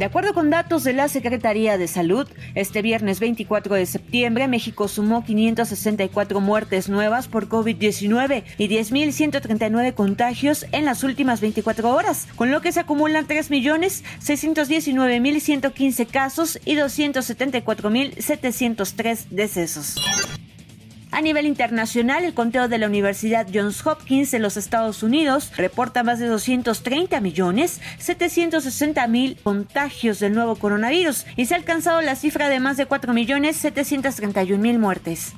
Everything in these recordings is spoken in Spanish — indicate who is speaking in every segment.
Speaker 1: De acuerdo con datos de la Secretaría de Salud, este viernes 24 de septiembre México sumó 564 muertes nuevas por COVID-19 y 10.139 contagios en las últimas 24 horas, con lo que se acumulan 3.619.115 casos y 274.703 decesos. A nivel internacional, el conteo de la Universidad Johns Hopkins en los Estados Unidos reporta más de 230 millones 760 mil contagios del nuevo coronavirus y se ha alcanzado la cifra de más de 4 millones 731 mil muertes.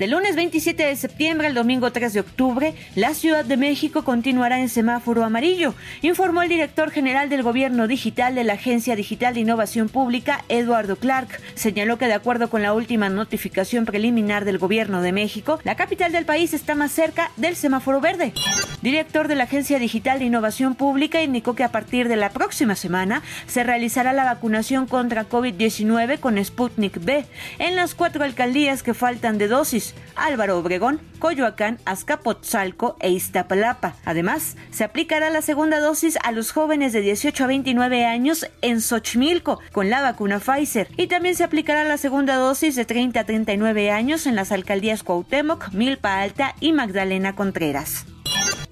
Speaker 1: Del lunes 27 de septiembre al domingo 3 de octubre, la Ciudad de México continuará en semáforo amarillo, informó el director general del Gobierno Digital de la Agencia Digital de Innovación Pública, Eduardo Clark. Señaló que de acuerdo con la última notificación preliminar del Gobierno de México, la capital del país está más cerca del semáforo verde. Director de la Agencia Digital de Innovación Pública indicó que a partir de la próxima semana se realizará la vacunación contra COVID-19 con Sputnik B en las cuatro alcaldías que faltan de dosis Álvaro Obregón, Coyoacán, Azcapotzalco e Iztapalapa. Además, se aplicará la segunda dosis a los jóvenes de 18 a 29 años en Xochimilco con la vacuna Pfizer y también se aplicará la segunda dosis de 30 a 39 años en las alcaldías Cuauhtémoc, Milpa Alta y Magdalena Contreras.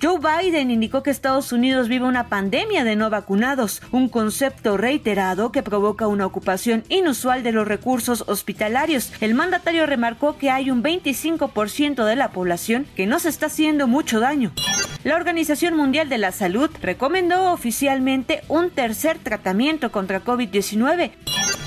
Speaker 1: Joe Biden indicó que Estados Unidos vive una pandemia de no vacunados, un concepto reiterado que provoca una ocupación inusual de los recursos hospitalarios. El mandatario remarcó que hay un 25% de la población que no se está haciendo mucho daño. La Organización Mundial de la Salud recomendó oficialmente un tercer tratamiento contra COVID-19.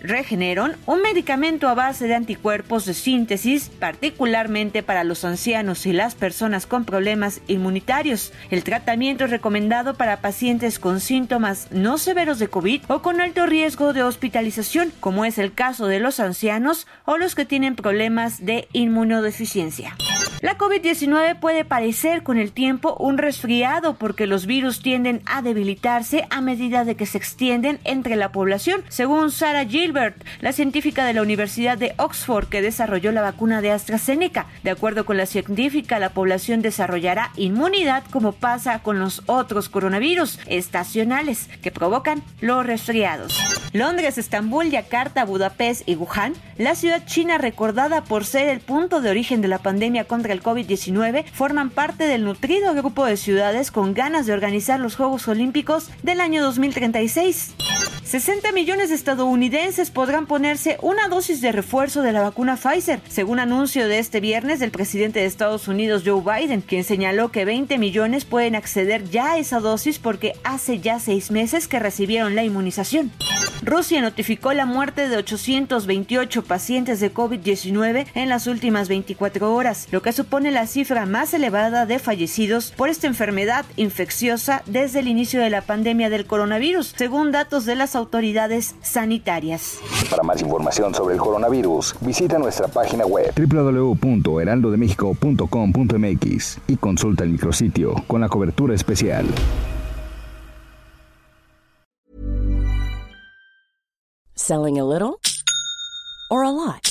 Speaker 1: Regeneron, un medicamento a base de anticuerpos de síntesis, particularmente para los ancianos y las personas con problemas inmunitarios. El tratamiento es recomendado para pacientes con síntomas no severos de COVID o con alto riesgo de hospitalización, como es el caso de los ancianos o los que tienen problemas de inmunodeficiencia. La COVID-19 puede parecer con el tiempo un resfriado porque los virus tienden a debilitarse a medida de que se extienden entre la población, según Sarah Gilbert, la científica de la Universidad de Oxford que desarrolló la vacuna de AstraZeneca. De acuerdo con la científica, la población desarrollará inmunidad como pasa con los otros coronavirus estacionales que provocan los resfriados. Londres, Estambul, Yakarta, Budapest y Wuhan, la ciudad china recordada por ser el punto de origen de la pandemia contra el COVID-19 forman parte del nutrido grupo de ciudades con ganas de organizar los Juegos Olímpicos del año 2036. 60 millones de estadounidenses podrán ponerse una dosis de refuerzo de la vacuna Pfizer, según anuncio de este viernes del presidente de Estados Unidos Joe Biden, quien señaló que 20 millones pueden acceder ya a esa dosis porque hace ya seis meses que recibieron la inmunización. Rusia notificó la muerte de 828 pacientes de COVID-19 en las últimas 24 horas, lo que supone la cifra más elevada de fallecidos por esta enfermedad infecciosa desde el inicio de la pandemia del coronavirus, según datos de las autoridades sanitarias.
Speaker 2: Para más información sobre el coronavirus, visita nuestra página web www.heraldodemexico.com.mx y consulta el micrositio con la cobertura especial.
Speaker 3: Selling a little or a lot?